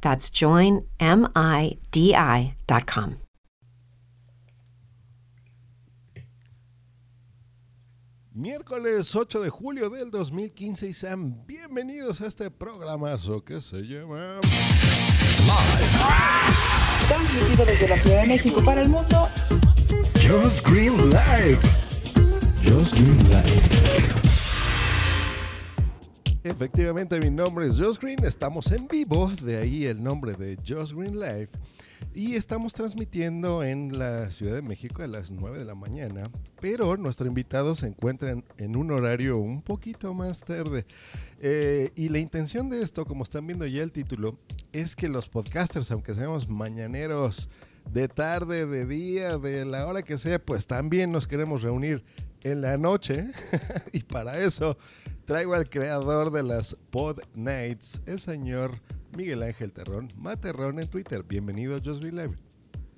That's joinmidi.com. Miércoles 8 de julio del 2015 y sean bienvenidos a este programazo que se llama Transmitido desde la Ciudad de México para el mundo. Just Green Live. Just Green Live. Efectivamente, mi nombre es Josh Green, estamos en vivo, de ahí el nombre de Josh Green Live. Y estamos transmitiendo en la Ciudad de México a las 9 de la mañana, pero nuestro invitado se encuentra en, un horario un poquito más tarde. Eh, y la intención de esto, como están viendo ya el título, es que los podcasters, aunque seamos mañaneros de tarde, de día, de la hora que sea, pues también nos queremos reunir en la noche. y para eso traigo al creador de las Pod Nights, el señor Miguel Ángel Terrón, Materrón en Twitter. Bienvenido a Just Be Live.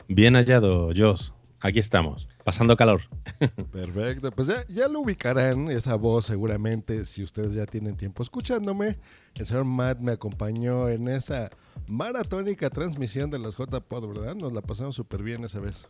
Bien hallado, Joss. Aquí estamos, pasando calor. Perfecto, pues ya, ya, lo ubicarán, esa voz seguramente, si ustedes ya tienen tiempo escuchándome. El señor Matt me acompañó en esa maratónica transmisión de las J-Pod, ¿verdad? Nos la pasamos súper bien esa vez.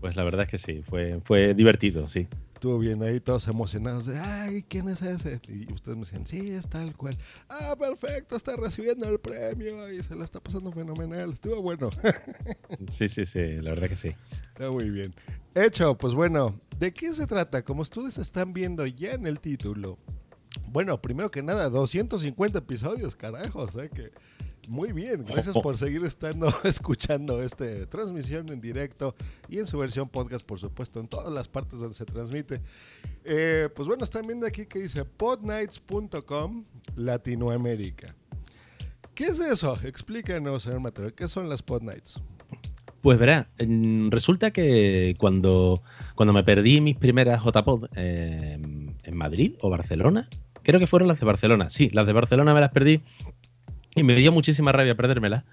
Pues la verdad es que sí, fue, fue divertido, sí. Estuvo bien ahí, todos emocionados de, ay, ¿quién es ese? Y ustedes me decían, sí, es tal cual. Ah, perfecto, está recibiendo el premio y se la está pasando fenomenal. Estuvo bueno. sí, sí, sí, la verdad que sí. Está muy bien. Hecho, pues bueno, ¿de qué se trata? Como ustedes están viendo ya en el título. Bueno, primero que nada, 250 episodios, carajos, ¿eh? Que muy bien, gracias por seguir estando escuchando esta transmisión en directo y en su versión podcast, por supuesto, en todas las partes donde se transmite. Eh, pues bueno, están viendo aquí que dice podnights.com Latinoamérica. ¿Qué es eso? Explícanos, señor Mateo, ¿qué son las podnights? Pues verá, resulta que cuando, cuando me perdí mis primeras JPod eh, en Madrid o Barcelona, creo que fueron las de Barcelona, sí, las de Barcelona me las perdí y me dio muchísima rabia perdérmela.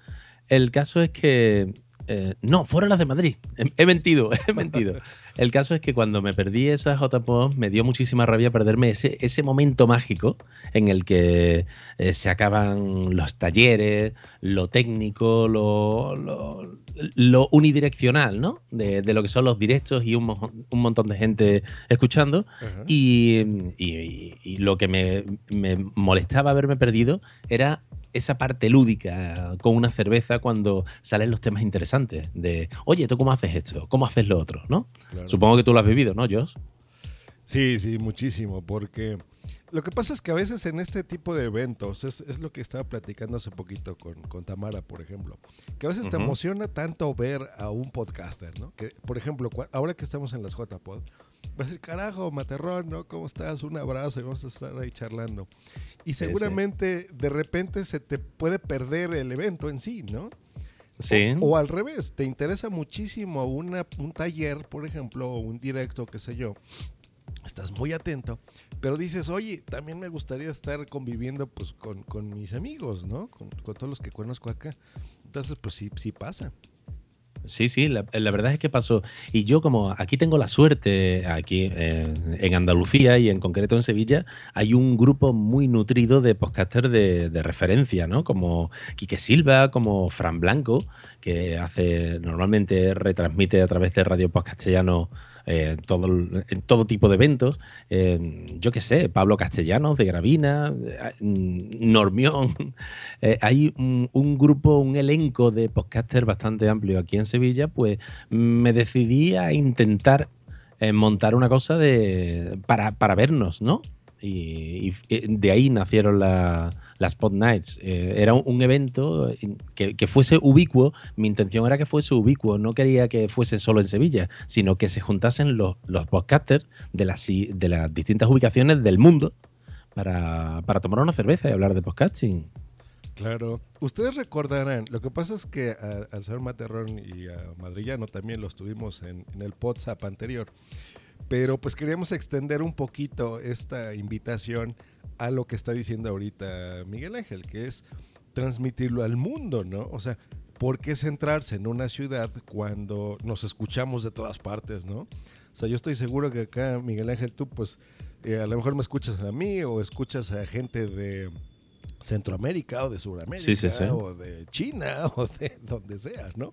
El caso es que. Eh, no, fueron las de Madrid. He, mentido, he mentido. El caso es que cuando me perdí esas JPOs me dio muchísima rabia perderme ese, ese momento mágico en el que eh, se acaban los talleres, lo técnico, lo, lo, unidireccional, ¿no? De, lo que son los directos y un, un montón de gente escuchando. y, y, lo que me, me molestaba haberme perdido era esa parte lúdica con una cerveza cuando salen los temas interesantes de, oye, ¿tú cómo haces esto? ¿Cómo haces lo otro? ¿no? Supongo que tú lo has vivido, ¿no, Josh? Sí, sí, muchísimo, porque lo que pasa es que a veces en este tipo de eventos, es, lo que estaba platicando hace poquito con, con Tamara, por ejemplo, que a veces te emociona tanto ver a un podcaster, ¿no? Que, por ejemplo, ahora que estamos en las JPod, carajo, Materrón, ¿no? ¿Cómo estás? Un abrazo y vamos a estar ahí charlando. Y seguramente de repente se te puede perder el evento en sí, ¿no? Sí. O, al revés, te interesa muchísimo una, un taller, por ejemplo, o un directo, qué sé yo. Estás muy atento, pero dices, oye, también me gustaría estar conviviendo pues, con, con mis amigos, ¿no? Con, con, todos los que conozco acá. Entonces, pues sí, sí pasa. Sí, sí, la, verdad es que pasó. Y yo como aquí tengo la suerte, aquí en Andalucía y en concreto en Sevilla, hay un grupo muy nutrido de podcasters de, referencia, ¿no? Como Quique Silva, como Fran Blanco, que hace normalmente retransmite a través de Radio Podcastellano eh, todo, en todo tipo de eventos. Eh, yo qué sé, Pablo Castellanos de Gravina, eh, Normión. hay un, grupo, un elenco de podcasters bastante amplio aquí en Sevilla pues me decidí a intentar eh, montar una cosa de para, para vernos, ¿no? Y, y de ahí nacieron la- las Spot Nights. Eh, era un, evento que, fuese ubicuo. Mi intención era que fuese ubicuo. No quería que fuese solo en Sevilla, sino que se juntasen los, los podcasters de las, de las distintas ubicaciones del mundo para, para tomar una cerveza y hablar de podcasting. Claro. Ustedes recordarán, lo que pasa es que al señor Materrón y a Madrillano también los tuvimos en, en el WhatsApp anterior. Pero pues queríamos extender un poquito esta invitación a lo que está diciendo ahorita Miguel Ángel, que es transmitirlo al mundo, ¿no? O sea, ¿por qué centrarse en una ciudad cuando nos escuchamos de todas partes, ¿no? O sea, yo estoy seguro que acá, Miguel Ángel, tú pues eh, a lo mejor me escuchas a mí o escuchas a gente de Centroamérica o de Sudamérica Sí, sí, sí. o de China o de donde sea, ¿no?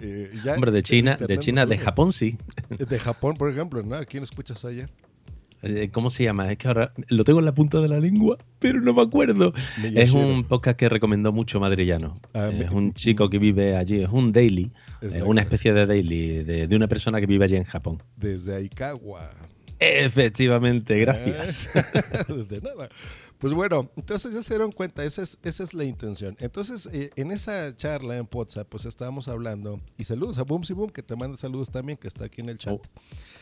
Eh, ya Hombre, de China, de China, de. Japón sí. De Japón, por ejemplo, ¿no? ¿A quién escuchas allá? Eh, ¿Cómo se llama? Es que ahora lo tengo en la punta de la lengua, pero no me acuerdo. Es un podcast que recomendó mucho Madrillano. Ah, es me- un chico que vive allí, es un daily, eh, Exacto. una especie de daily de, de una persona que vive allí en Japón. Desde Aikawa. Efectivamente, gracias. de nada. Pues bueno, entonces ya se dieron cuenta, esa es, esa es la intención. Entonces, eh, en esa charla en WhatsApp, pues estábamos hablando, y saludos a Boom Boom, que te manda saludos también, que está aquí en el chat. Oh,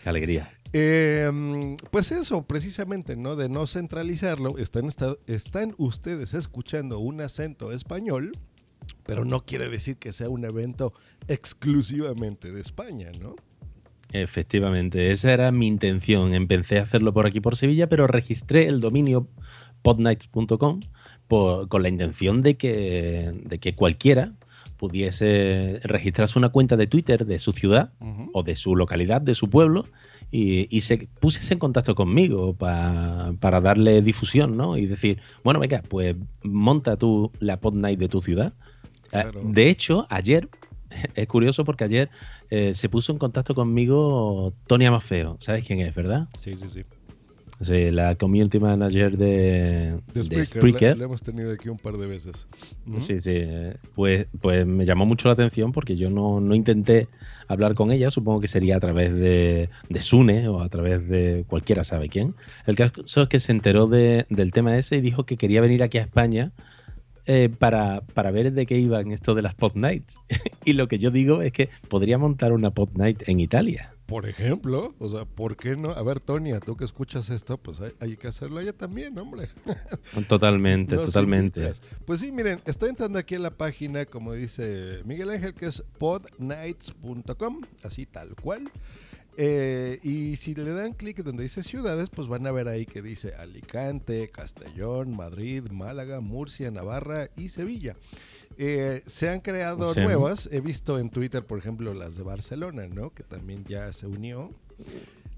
qué alegría. Eh, pues eso, precisamente, ¿no? De no centralizarlo, están, esta- están ustedes escuchando un acento español, pero no quiere decir que sea un evento exclusivamente de España, ¿no? Efectivamente, esa era mi intención. Empecé a hacerlo por aquí, por Sevilla, pero registré el dominio podnights.com con la intención de que, de que cualquiera pudiese registrarse una cuenta de Twitter de su ciudad o de su localidad, de su pueblo, y, y se pusiese en contacto conmigo pa- para darle difusión, ¿no? Y decir, bueno, venga, pues monta tú la pod night de tu ciudad. Claro. De hecho, ayer, es curioso porque ayer eh, se puso en contacto conmigo Tony Amafeo. ¿Sabes quién es, verdad? Sí, sí, sí. Sí, la community manager de, De de Spreaker, Spreaker. La, la hemos tenido aquí un par de veces. Ujú. Sí, sí. Pues, pues me llamó mucho la atención porque yo no, no intenté hablar con ella. Supongo que sería a través de, de Sune o a través de cualquiera sabe quién. El caso es que se enteró de- del tema ese y dijo que quería venir aquí a España eh, para, para ver de qué iban esto de las Pop Nights. y lo que yo digo es que podría montar una Pop Night en Italia. Por ejemplo, o sea, ¿por qué no? A ver, Tonia, tú que escuchas esto, pues hay, hay que hacerlo allá también, hombre. Totalmente, Nos totalmente. invitas. Pues sí, miren, estoy entrando aquí en la página, como dice Miguel Ángel, que es podnights.com, así tal cual. Eh, y si le dan clic donde dice ciudades, pues van a ver ahí que dice Alicante, Castellón, Madrid, Málaga, Murcia, Navarra y Sevilla. Eh, se han creado Sí. nuevas. He visto en Twitter, por ejemplo, las de Barcelona, ¿no? Que también ya se unió.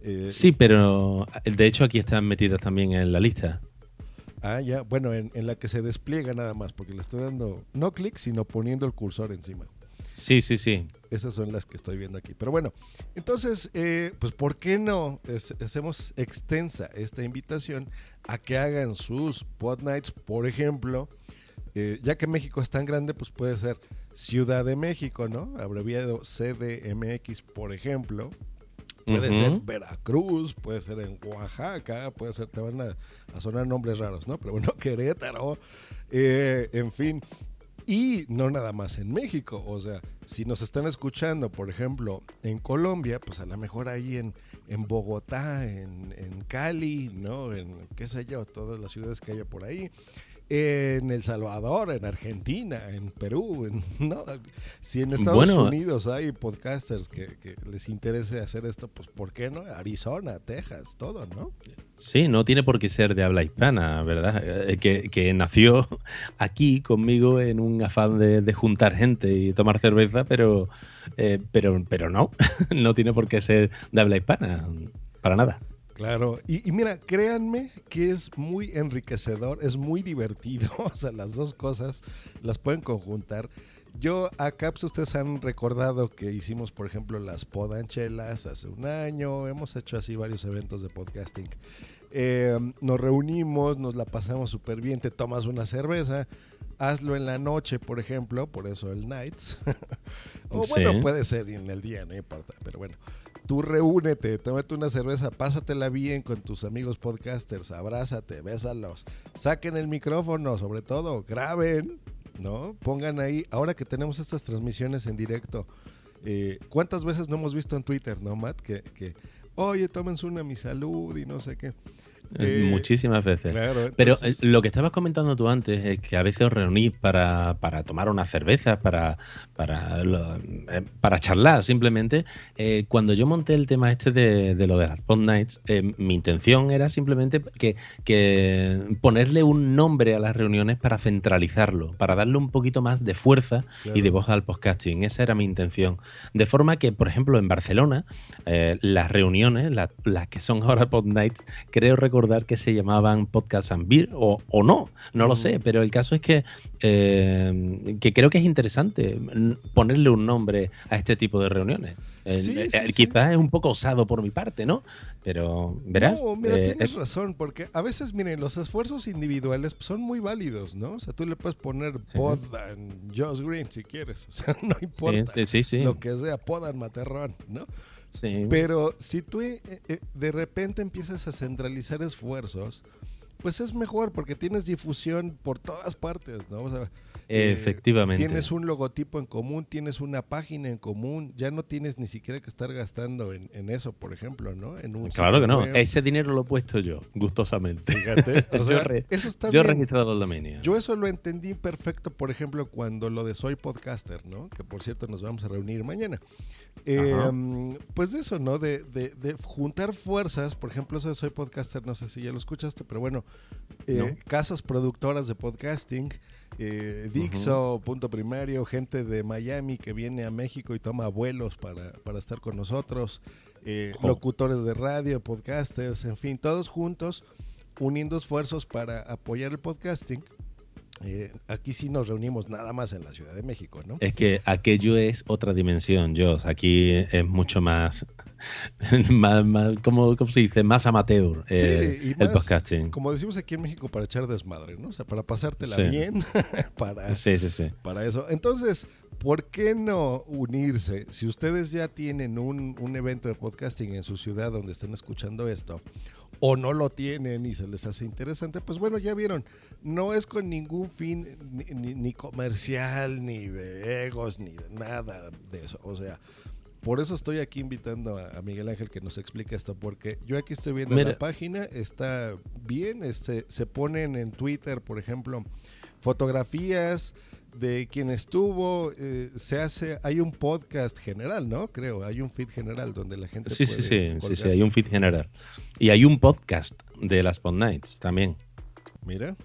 Eh, Sí, pero de hecho aquí están metidas también en la lista. Ah, ya. Bueno, en, en la que se despliega nada más, porque le estoy dando no clic, sino poniendo el cursor encima. Sí, sí, sí. Esas son las que estoy viendo aquí. Pero bueno, entonces, eh, pues ¿por qué no es- hacemos extensa esta invitación a que hagan sus pod nights, por ejemplo, eh, ya que México es tan grande, pues puede ser Ciudad de México, ¿no? Abreviado CDMX, por ejemplo. Puede ser Veracruz, puede ser en Oaxaca, puede ser, te van a, a sonar nombres raros, ¿no? Pero bueno, Querétaro, eh, en fin. Y no nada más en México, o sea, si nos están escuchando, por ejemplo, en Colombia, pues a lo mejor ahí en, en Bogotá, en, en Cali, ¿no? En qué sé yo, todas las ciudades que haya por ahí. En El Salvador, en Argentina, en Perú, en- ¿no? Si en Estados Bueno. Unidos hay podcasters que, que les interese hacer esto, pues ¿por qué no? Arizona, Texas, todo, ¿no? Sí, no tiene por qué ser de habla hispana, ¿verdad? Eh, Que, que nació aquí conmigo en un afán de, de juntar gente y tomar cerveza, pero, eh, pero, pero no, no tiene por qué ser de habla hispana, para nada. Claro, y, y mira, créanme que es muy enriquecedor, es muy divertido, o sea, las dos cosas las pueden conjuntar. Yo acá, pues ustedes han recordado que hicimos, por ejemplo, las podanchelas hace un año, hemos hecho así varios eventos de podcasting. Eh, nos reunimos, nos la pasamos súper bien, te tomas una cerveza, hazlo en la noche, por ejemplo, por eso el nights. o bueno, Sí. puede ser en el día, no importa, pero bueno. Tú reúnete, tómate una cerveza, pásatela bien con tus amigos podcasters, abrázate, bésalos, saquen el micrófono, sobre todo, graben, ¿no? Pongan ahí, ahora que tenemos estas transmisiones en directo, eh, ¿cuántas veces no hemos visto en Twitter, no, Matt? Que, que oye, tómense una mi salud y no sé qué. Eh, Muchísimas veces. Claro, Pero entonces- eh, lo que estabas comentando tú antes es que a veces os reunís para, para tomar una cerveza, para, para, lo- eh, para charlar simplemente. Eh, cuando yo monté el tema este de, de lo de las Pod Nights, eh, mi intención era simplemente que, que ponerle un nombre a las reuniones para centralizarlo, para darle un poquito más de fuerza Claro. y de voz al podcasting. Esa era mi intención. De forma que, por ejemplo, en Barcelona, eh, las reuniones, la- las que son ahora Pod Nights, creo recordar que se llamaban Podcast and Beer, o, o no, no lo sé, pero el caso es que, eh, que creo que es interesante ponerle un nombre a este tipo de reuniones. Eh, Sí, sí, sí. Quizás es un poco osado por mi parte, ¿no? Pero, verás. No, mira, eh, tienes razón, porque a veces, miren, los esfuerzos individuales son muy válidos, ¿no? O sea, tú le puedes poner. Podan Josh Green si quieres, o sea, no importa. Lo que sea, Podan Materrón, ¿no? Pero si tú eh, eh, de repente empiezas a centralizar esfuerzos, pues es mejor porque tienes difusión por todas partes, ¿no? O sea, eh, Efectivamente. Tienes un logotipo en común, tienes una página en común, ya no tienes ni siquiera que estar gastando en, en eso, por ejemplo, ¿no? En un Claro que no, ese dinero lo he puesto yo, gustosamente. Fíjate, o Yo sea, re- eso está Yo he registrado el dominio. Yo eso lo entendí perfecto, por ejemplo, cuando lo de Soy Podcaster, ¿no? Que por cierto nos vamos a reunir mañana. Eh, mm, pues de eso, ¿no? De, de- de juntar fuerzas, por ejemplo, eso de Soy Podcaster, no sé si ya lo escuchaste, pero bueno, eh, No. casas productoras de podcasting, eh, Dixo, Punto Primario, gente de Miami que viene a México y toma vuelos para, para estar con nosotros, eh, Jo. locutores de radio, podcasters, en fin, todos juntos uniendo esfuerzos para apoyar el podcasting. Eh, aquí sí nos reunimos nada más en la Ciudad de México, ¿no? Es que aquello es otra dimensión, Joss. Aquí es mucho más, más, más- ¿cómo, cómo se dice? Más amateur eh, Sí, y el más, podcasting. Como decimos aquí en México, para echar desmadre, ¿no? O sea, para pasártela Sí. bien, para, Sí, sí, sí. para eso. Entonces, ¿por qué no unirse? Si ustedes ya tienen un, un evento de podcasting en su ciudad donde estén escuchando esto, o no lo tienen y se les hace interesante, pues bueno, ya vieron, no es con ningún fin ni, ni- ni comercial, ni de egos, ni de nada de eso. O sea, por eso estoy aquí invitando a, Miguel Ángel que nos explique esto, porque yo aquí estoy viendo Mira. la página, está bien, este, se ponen en Twitter, por ejemplo, fotografías de quien estuvo, eh, se hace, hay un podcast general, ¿no? Creo, hay un feed general donde la gente Sí, sí, puede sí, sí, colgar. sí, hay un feed general. Y hay un podcast de las Pod Nights también. Mira.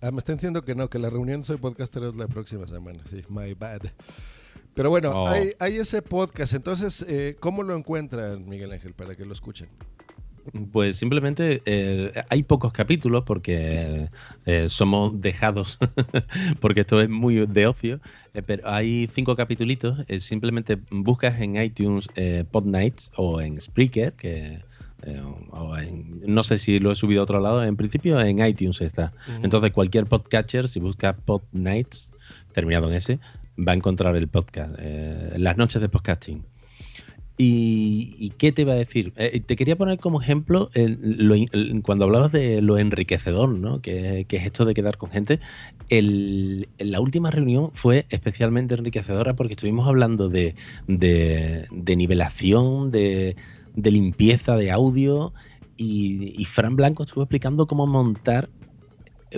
Ah, me están diciendo que no, que la reunión Soy Podcaster es la próxima semana. Sí, my bad. Pero bueno, Oh. hay, hay ese podcast. Entonces, eh, ¿cómo lo encuentran, Miguel Ángel, para que lo escuchen? Pues simplemente eh, hay pocos capítulos porque eh, somos dejados, porque esto es muy de ocio, eh, pero hay cinco capítulos. simplemente buscas en iTunes eh, Pod Nights o en Spreaker, que eh, o en- no sé si lo he subido a otro lado, en principio en iTunes está. Entonces cualquier podcatcher, si busca Pod Nights, terminado en ese, va a encontrar el podcast, eh, las noches de podcasting. ¿Y, y qué te iba a decir? Eh, te quería poner como ejemplo lo cuando hablabas de lo enriquecedor, ¿no? Que, es esto de quedar con gente. La última reunión fue especialmente enriquecedora porque estuvimos hablando de, de- de nivelación, de, de limpieza de audio y, y Fran Blanco estuvo explicando cómo montar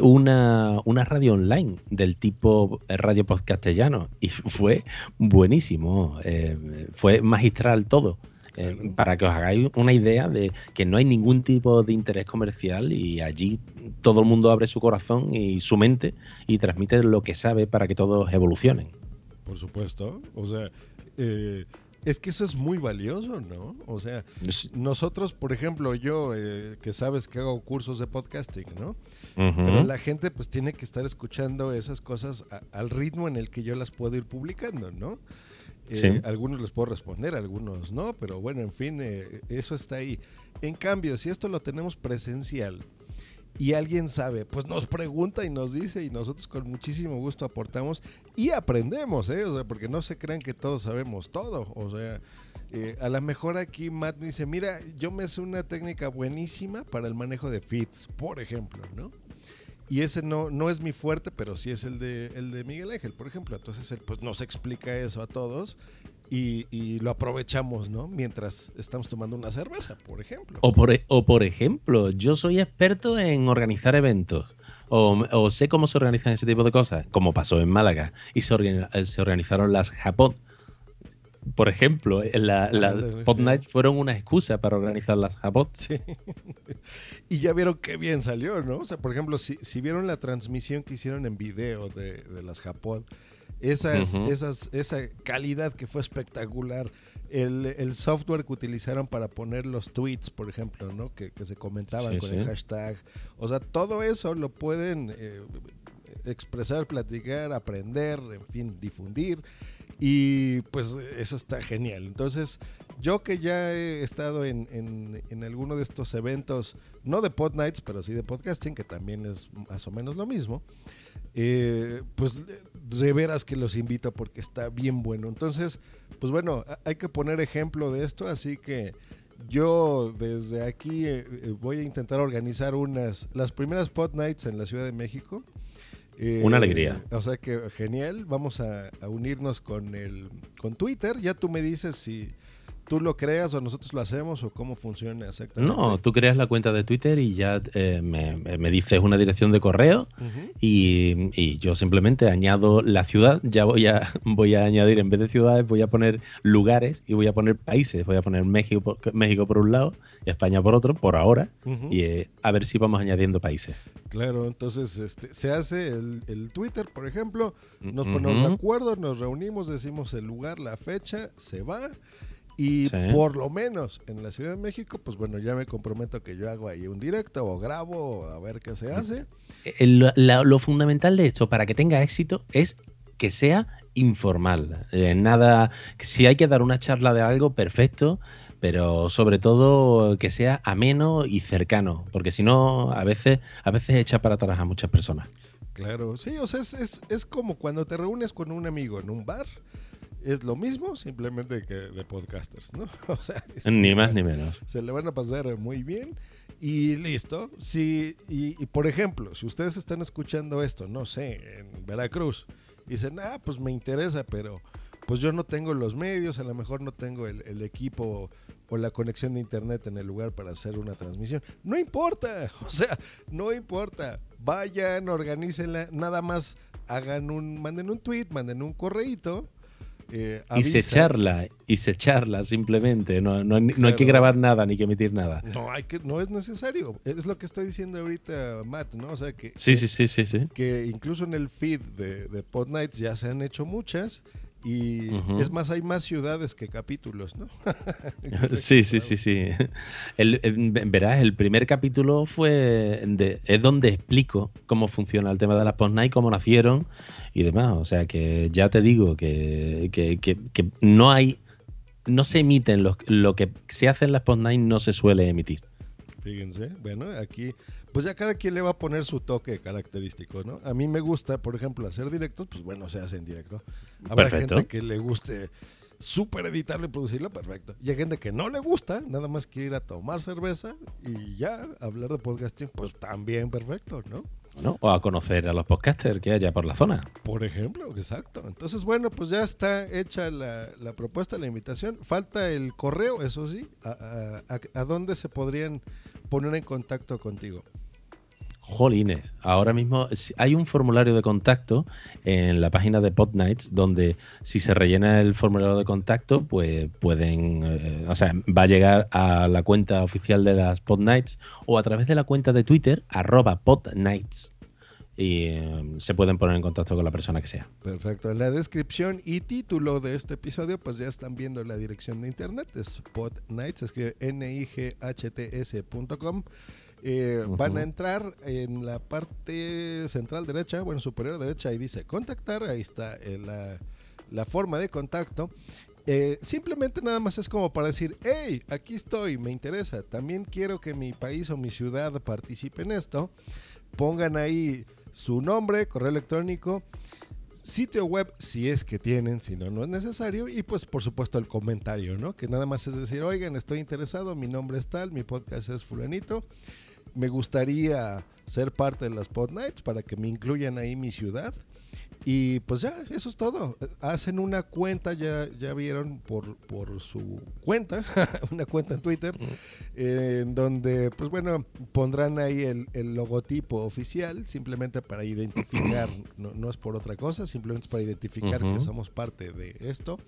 una, una radio online del tipo radio podcastellano y fue buenísimo, eh, fue magistral todo. Eh, Claro. para que os hagáis una idea de que no hay ningún tipo de interés comercial y allí todo el mundo abre su corazón y su mente y transmite lo que sabe para que todos evolucionen. Por supuesto. O sea, eh, es que eso es muy valioso, ¿no? O sea, nosotros, por ejemplo, yo, eh, que sabes que hago cursos de podcasting, ¿no? Pero la gente pues tiene que estar escuchando esas cosas a- al ritmo en el que yo las puedo ir publicando, ¿no? Eh, Sí. Algunos les puedo responder, algunos no, pero bueno, en fin, eh, eso está ahí. En cambio, si esto lo tenemos presencial y alguien sabe, pues nos pregunta y nos dice y nosotros con muchísimo gusto aportamos y aprendemos, ¿eh? O sea, porque no se crean que todos sabemos todo, o sea, eh, a lo mejor aquí Matt dice, mira, yo me sé una técnica buenísima para el manejo de fits, por ejemplo, ¿no? Y ese no, no es mi fuerte, pero sí es el de, el de Miguel Ángel, por ejemplo. Entonces él pues, nos explica eso a todos y, y lo aprovechamos, ¿no? Mientras estamos tomando una cerveza, por ejemplo. O por, e- o por ejemplo, yo soy experto en organizar eventos. O, o sé cómo se organizan ese tipo de cosas, como pasó en Málaga. Y se, organi- eh, se organizaron las Japón. Por ejemplo, la- las Ándale, Pod sí. Nights fueron una excusa para organizar las Japón. Sí. y ya vieron qué bien salió, ¿no? O sea, por ejemplo, si, si vieron la transmisión que hicieron en video de, de las Japón, esas, Ujú. esas, esa calidad que fue espectacular, el, el software que utilizaron para poner los tweets, por ejemplo, ¿no? Que, que se comentaban Sí, con sí. el hashtag. O sea, todo eso lo pueden eh, expresar, platicar, aprender, en fin, difundir. Y pues eso está genial. Entonces, yo que ya he estado en, en, en alguno de estos eventos, no de Pod Nights, pero sí de podcasting, que también es más o menos lo mismo, eh, pues de veras que los invito porque está bien bueno. Entonces, pues bueno, hay que poner ejemplo de esto, así que yo desde aquí eh, eh, voy a intentar organizar unas, las primeras Pod Nights en la Ciudad de México. Eh, Una alegría. O sea que genial, vamos a, a unirnos con el con Twitter. Ya tú me dices si tú lo creas o nosotros lo hacemos o cómo funciona exactamente. No, tú creas la cuenta de Twitter y ya eh, me, me dices una dirección de correo y, y yo simplemente añado la ciudad. Ya voy a, voy a añadir, en vez de ciudades, voy a poner lugares y voy a poner países. Voy a poner México por, México por un lado y España por otro, por ahora. Y eh, a ver si vamos añadiendo países. Claro, entonces este, se hace el, el Twitter, por ejemplo, nos ponemos Ujú. de acuerdo, nos reunimos, decimos el lugar, la fecha, se va. Y Sí. por lo menos en la Ciudad de México, pues bueno, ya me comprometo que yo hago ahí un directo o grabo a ver qué se hace. El- la- lo fundamental de esto para que tenga éxito es que sea informal. Eh, nada, si hay que dar una charla de algo, perfecto, pero sobre todo que sea ameno y cercano, porque si no, a veces, a veces echa para atrás a muchas personas. Claro, sí, o sea, es, es, es como cuando te reúnes con un amigo en un bar. Es lo mismo, simplemente que de podcasters, ¿no? O sea, Ni más ni menos. Se le van a pasar muy bien y listo. Si, y, y, por ejemplo, si ustedes están escuchando esto, no sé, en Veracruz, dicen, ah, pues me interesa, pero pues yo no tengo los medios, a lo mejor no tengo el, el equipo o la conexión de internet en el lugar para hacer una transmisión. No importa, o sea, no importa. Vayan, organícenla, nada más hagan un, manden un tweet, manden un correíto. Eh, Y se charla, y se charla simplemente. No, no, no hay que grabar nada ni que emitir nada. No, hay que, no es necesario. Es lo que está diciendo ahorita Matt, ¿no? O sea que, Sí, sí, sí, sí, sí. que incluso en el feed de, de Pod Nights ya se han hecho muchas. Y es más, hay más ciudades que capítulos, ¿no? Sí, sí, sí, sí. El, el- verás, el primer capítulo fue de- es donde explico cómo funciona el tema de las post-night, cómo nacieron y demás. O sea que ya te digo que, que- que- que no hay, no se emiten los, lo que se hace en las post-night no se suele emitir. Fíjense, bueno, aquí, pues ya cada quien le va a poner su toque característico, ¿no? A mí me gusta, por ejemplo, hacer directos, pues bueno, se hace en directo. Habrá Perfecto. gente que le guste súper editarlo y producirlo, perfecto. Y hay gente que no le gusta, nada más quiere ir a tomar cerveza y ya hablar de podcasting, pues también perfecto, ¿no? ¿no? O a conocer a los podcasters que haya por la zona. Por ejemplo, exacto. Entonces, bueno, pues ya está hecha la, la propuesta, la invitación. Falta el correo, eso sí. ¿A, a, a- a dónde se podrían poner en contacto contigo? Jolines, ahora mismo hay un formulario de contacto en la página de Podnights donde si se rellena el formulario de contacto, pues pueden, eh, o sea, va a llegar a la cuenta oficial de las Podnights o a través de la cuenta de Twitter, arroba Podnights. Y eh, se pueden poner en contacto con la persona que sea. Perfecto. En la descripción y título de este episodio, pues ya están viendo la dirección de internet. Es podnights, escribe nihts.com. Eh, Van a entrar en la parte central derecha, bueno, superior derecha, ahí dice contactar, ahí está eh, la, la forma de contacto. Eh, simplemente nada más es como para decir, hey, aquí estoy, me interesa, también quiero que mi país o mi ciudad participe en esto. Pongan ahí su nombre, correo electrónico, sitio web si es que tienen, si no, no es necesario. Y pues por supuesto el comentario, ¿no? Que nada más es decir, oigan, estoy interesado, mi nombre es tal, mi podcast es fulanito. Me gustaría ser parte de las Pod Nights para que me incluyan ahí mi ciudad. Y pues ya, eso es todo. Hacen una cuenta, ya, ya vieron por, por su cuenta, una cuenta en Twitter, eh, en donde, pues bueno, pondrán ahí el, el logotipo oficial, simplemente para identificar, no, no es por otra cosa, simplemente es para identificar que somos parte de esto.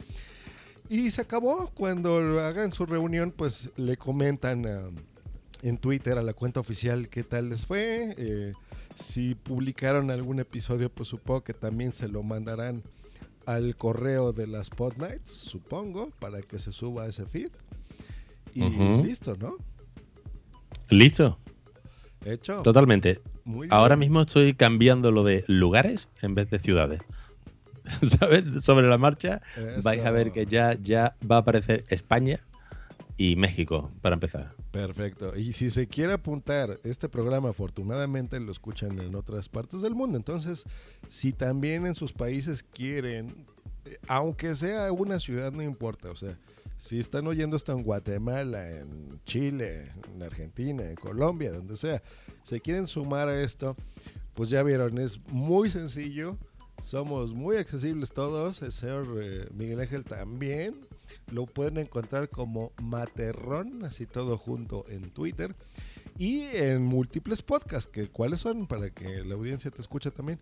Y se acabó. Cuando hagan su reunión, pues le comentan ah, en Twitter a la cuenta oficial qué tal les fue. eh, si publicaron algún episodio, pues supongo que también se lo mandarán al correo de las Pod Nights, supongo, para que se suba ese feed. Y Ujú. listo, ¿no? Listo, Hecho. totalmente. Muy Ahora bien. mismo estoy cambiando lo de lugares en vez de ciudades. ¿Sabes? Sobre la marcha vais a ver Eso. que ya, ya va a aparecer España y México, para empezar. Perfecto. Y si se quiere apuntar, este programa afortunadamente lo escuchan en otras partes del mundo. Entonces, si también en sus países quieren, eh, aunque sea una ciudad, no importa. O sea, si están oyendo esto en Guatemala, en Chile, en Argentina, en Colombia, donde sea, se quieren sumar a esto, pues ya vieron, es muy sencillo. Somos muy accesibles todos. El señor eh, Miguel Ángel también. Lo pueden encontrar como Materrón, así todo junto en Twitter. Y en múltiples podcasts, que ¿cuáles son? Para que la audiencia te escuche también.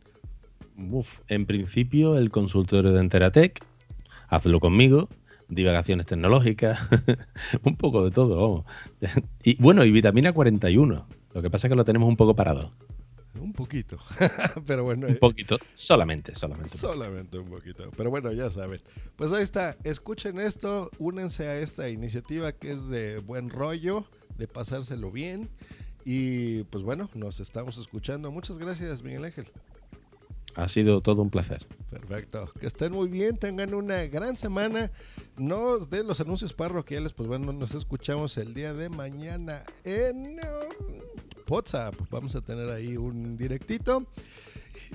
En principio, el consultorio de Enteratec, hazlo conmigo, divagaciones tecnológicas, un poco de todo, vamos. Y bueno, y vitamina 41. Lo que pasa es que lo tenemos un poco parado. Un poquito. Pero bueno, Un poquito, solamente, solamente. solamente un poquito. Pero bueno, ya saben. Pues ahí está. Escuchen esto. Únense a esta iniciativa que es de buen rollo, de pasárselo bien. Y pues bueno, nos estamos escuchando. Muchas gracias, Miguel Ángel. Ha sido todo un placer. Perfecto. Que estén muy bien, tengan una gran semana. Nos de los anuncios parroquiales, pues bueno, nos escuchamos el día de mañana en WhatsApp. Vamos a tener ahí un directito.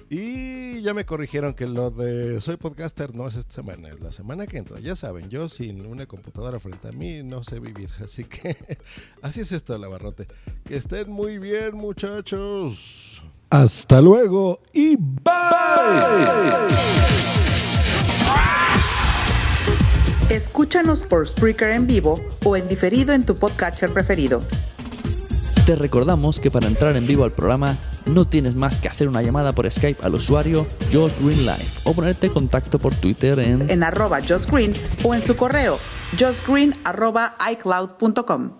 Y ya me corrigieron que lo de soy podcaster no es esta semana, es la semana que entra. Ya saben, yo sin una computadora frente a mí no sé vivir. Así que así es esto, la barrote. Que estén muy bien, muchachos. Hasta luego y bye. Escúchanos por Spreaker en vivo o en diferido en tu podcatcher preferido. Te recordamos que para entrar en vivo al programa no tienes más que hacer una llamada por Skype al usuario Josh Green Live o ponerte en contacto por Twitter en En arroba Josh Green o en su correo joshgreen arroba icloud.com.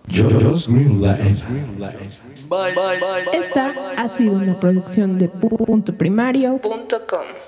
Esta ha sido una producción de punto primario.com.